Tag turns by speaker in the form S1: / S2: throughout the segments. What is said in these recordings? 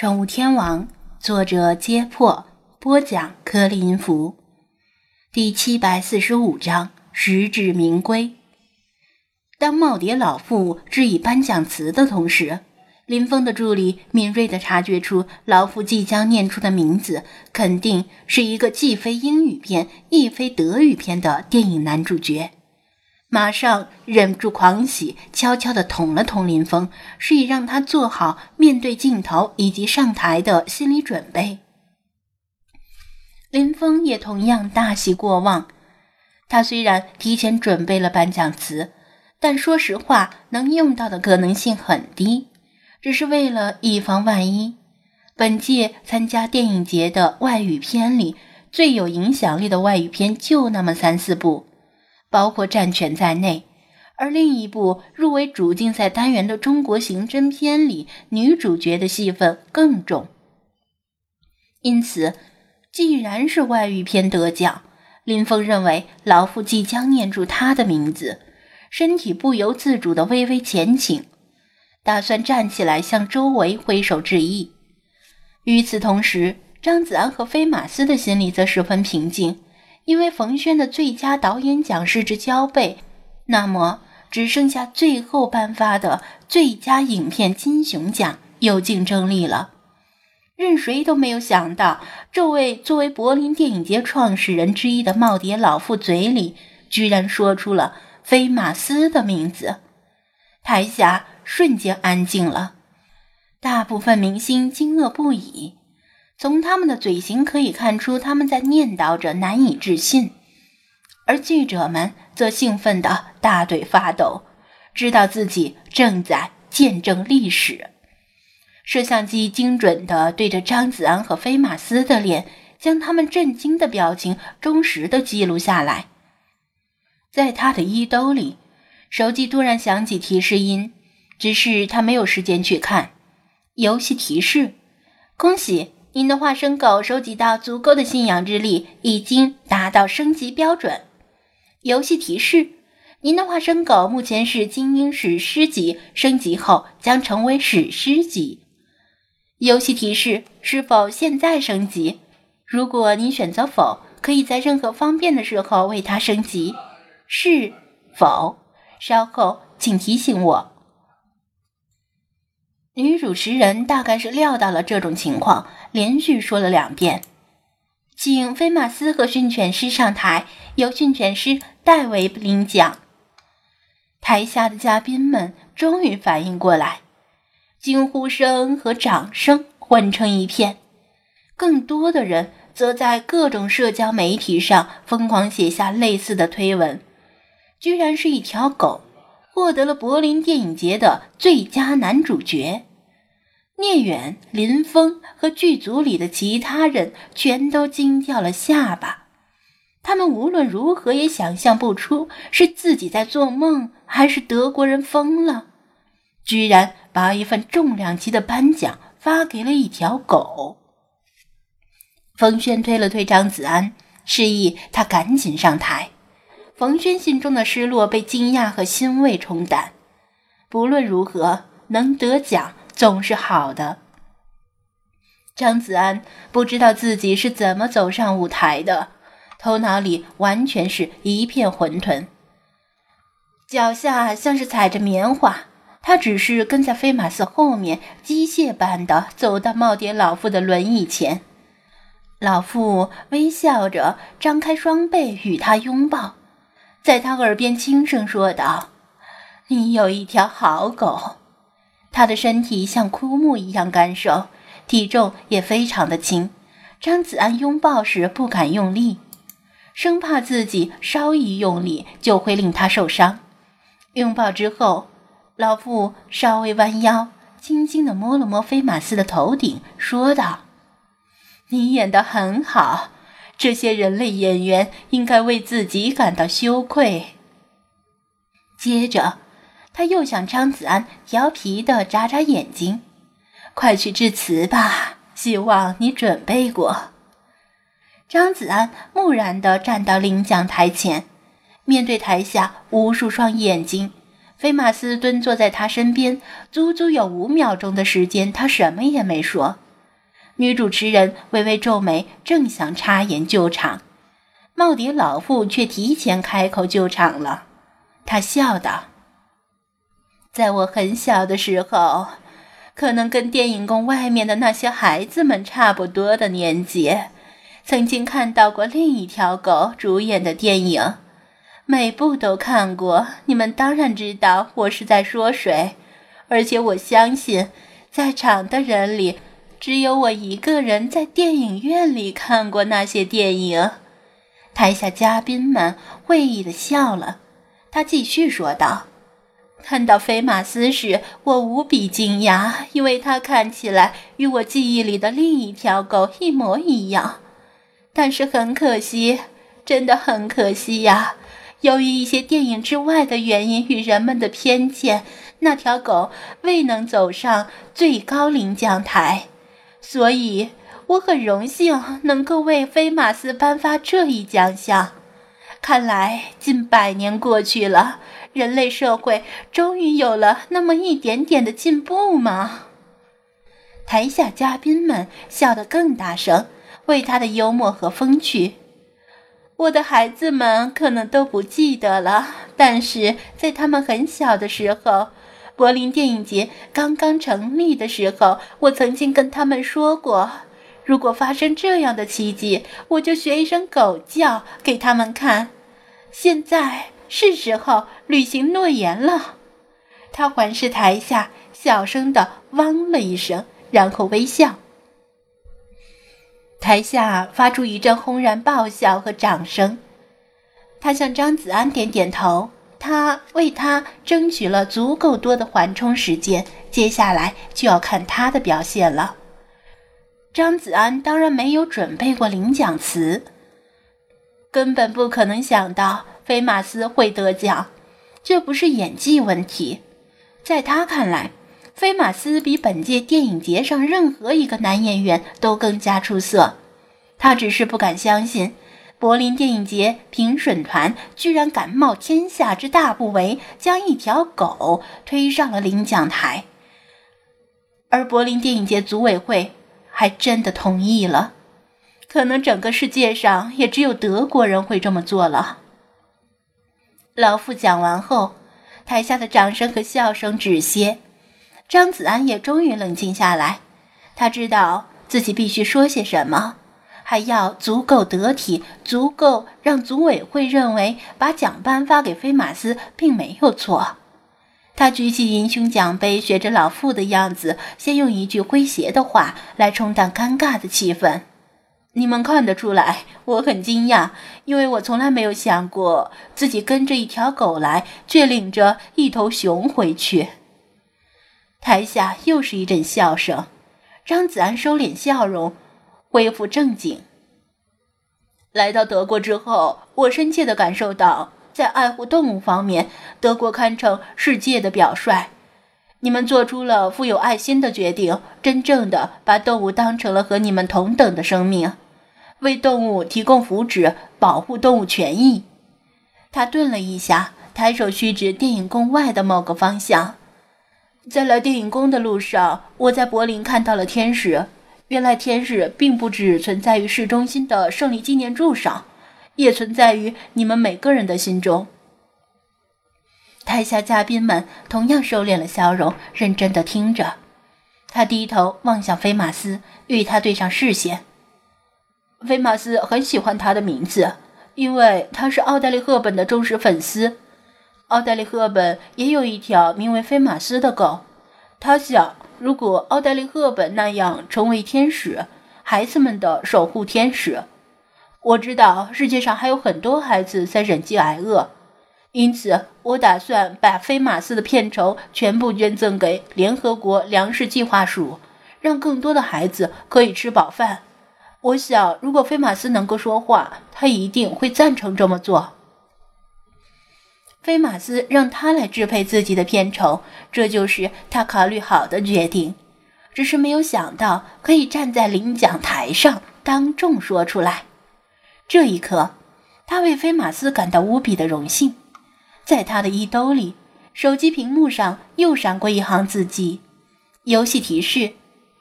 S1: 宠物天王，作者：揭破，播讲：颗粒音符，第七百四十五章：实至名归。当耄耋老妇致以颁奖词的同时，林峰的助理敏锐地察觉出老妇即将念出的名字，肯定是一个既非英语片亦非德语片的电影男主角。马上忍不住狂喜，悄悄地捅了捅林峰，示意让他做好面对镜头以及上台的心理准备。林峰也同样大喜过望。他虽然提前准备了颁奖词，但说实话，能用到的可能性很低。只是为了以防万一，本届参加电影节的外语片里，最有影响力的外语片就那么三四部。包括《战犬》在内，而另一部入围主竞赛单元的中国刑侦片里，女主角的戏份更重。因此，既然是外语片得奖，林峰认为老夫即将念出他的名字，身体不由自主地微微前倾，打算站起来向周围挥手致意。与此同时，张子安和飞马斯的心里则十分平静。因为冯轩的最佳导演奖失之交臂，那么只剩下最后颁发的最佳影片金熊奖有竞争力了。任谁都没有想到，这位作为柏林电影节创始人之一的耄耋老妇嘴里居然说出了菲马斯的名字，台下瞬间安静了，大部分明星惊愕不已。从他们的嘴型可以看出，他们在念叨着难以置信，而记者们则兴奋的大腿发抖，知道自己正在见证历史。摄像机精准地对着张子安和菲马斯的脸，将他们震惊的表情忠实地记录下来。在他的衣兜里，手机突然响起提示音，只是他没有时间去看。游戏提示：恭喜！您的化身狗收集到足够的信仰之力，已经达到升级标准。游戏提示：您的化身狗目前是精英史诗级，升级后将成为史诗级。游戏提示：是否现在升级？如果您选择否，可以在任何方便的时候为它升级。是否？稍后请提醒我。女主持人大概是料到了这种情况。连续说了两遍，请菲马斯和训犬师上台，由训犬师代为领奖。台下的嘉宾们终于反应过来，惊呼声和掌声混成一片。更多的人则在各种社交媒体上疯狂写下类似的推文。居然是一条狗获得了柏林电影节的最佳男主角。聂远、林峰和剧组里的其他人全都惊掉了下巴，他们无论如何也想象不出是自己在做梦，还是德国人疯了，居然把一份重量级的颁奖发给了一条狗。冯轩推了推张子安，示意他赶紧上台。冯轩心中的失落被惊讶和欣慰冲淡，不论如何，能得奖。总是好的。张子安不知道自己是怎么走上舞台的，头脑里完全是一片混沌，脚下像是踩着棉花。他只是跟在飞马斯后面，机械般的走到耄耋老妇的轮椅前。老妇微笑着张开双臂与他拥抱，在他耳边轻声说道：“你有一条好狗。”他的身体像枯木一样干瘦，体重也非常的轻。张子安拥抱时不敢用力，生怕自己稍一用力就会令他受伤。拥抱之后，老妇稍微弯腰，轻轻地摸了摸菲马斯的头顶，说道：“你演得很好，这些人类演员应该为自己感到羞愧。”接着。他又向张子安调皮的眨眨眼睛，“快去致辞吧，希望你准备过。”张子安木然地站到领奖台前，面对台下无数双眼睛。菲马斯蹲坐在他身边，足足有五秒钟的时间，他什么也没说，女主持人微微皱眉，正想插言救场，耄耋老妇却提前开口救场了。她笑道：“在我很小的时候，可能跟电影宫外面的那些孩子们差不多的年纪，曾经看到过另一条狗主演的电影，每部都看过。你们当然知道我是在说谁，而且我相信，在场的人里。”只有我一个人在电影院里看过那些电影。台下嘉宾们会意的笑了。他继续说道：“看到菲马斯时，我无比惊讶，因为他看起来与我记忆里的另一条狗一模一样。但是很可惜，真的很可惜呀！由于一些电影之外的原因与人们的偏见，那条狗未能走上最高领奖台。”所以，我很荣幸能够为菲马斯颁发这一奖项。看来，近百年过去了，人类社会终于有了那么一点点的进步嘛？台下嘉宾们笑得更大声，为他的幽默和风趣。我的孩子们可能都不记得了，但是在他们很小的时候。柏林电影节刚刚成立的时候，我曾经跟他们说过，如果发生这样的奇迹，我就学一声狗叫给他们看。现在是时候履行诺言了。他环视台下，小声的汪了一声，然后微笑。台下发出一阵轰然爆笑和掌声。他向张子安点点头。他为他争取了足够多的缓冲时间，接下来就要看他的表现了。张子安当然没有准备过领奖词，根本不可能想到菲马斯会得奖。这不是演技问题，在他看来，菲马斯比本届电影节上任何一个男演员都更加出色。他只是不敢相信。柏林电影节评审团居然敢冒天下之大不韪，将一条狗推上了领奖台，而柏林电影节组委会还真的同意了。可能整个世界上也只有德国人会这么做了。老傅讲完后，台下的掌声和笑声止歇，张子安也终于冷静下来，他知道自己必须说些什么。还要足够得体，足够让组委会认为把奖颁发给菲马斯并没有错。他举起银熊奖杯，学着老妇的样子，先用一句诙谐的话来冲淡尴尬的气氛。你们看得出来，我很惊讶，因为我从来没有想过自己跟着一条狗来，却领着一头熊回去。台下又是一阵笑声。张子安收敛笑容。恢复正经。来到德国之后，我深切地感受到，在爱护动物方面，德国堪称世界的表率。你们做出了富有爱心的决定，真正的把动物当成了和你们同等的生命，为动物提供福祉，保护动物权益。他顿了一下，抬手虚指电影宫外的某个方向。在来电影宫的路上，我在柏林看到了天使。原来天使并不只存在于市中心的胜利纪念柱上，也存在于你们每个人的心中。台下嘉宾们同样收敛了笑容，认真的听着。他低头望向菲马斯，与他对上视线。菲马斯很喜欢他的名字，因为他是奥黛丽·赫本的忠实粉丝。奥黛丽·赫本也有一条名为菲马斯的狗，他想。如果奥黛丽·赫本那样成为天使，孩子们的守护天使，我知道世界上还有很多孩子在忍饥挨饿，因此我打算把菲马斯的片酬全部捐赠给联合国粮食计划署，让更多的孩子可以吃饱饭。我想，如果菲马斯能够说话，他一定会赞成这么做。菲马斯让他来支配自己的片酬，这就是他考虑好的决定。只是没有想到可以站在领奖台上当众说出来。这一刻，他为菲马斯感到无比的荣幸。在他的衣兜里，手机屏幕上又闪过一行字迹：“游戏提示，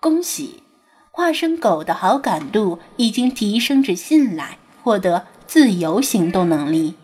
S1: 恭喜，化身狗的好感度已经提升至信赖，获得自由行动能力。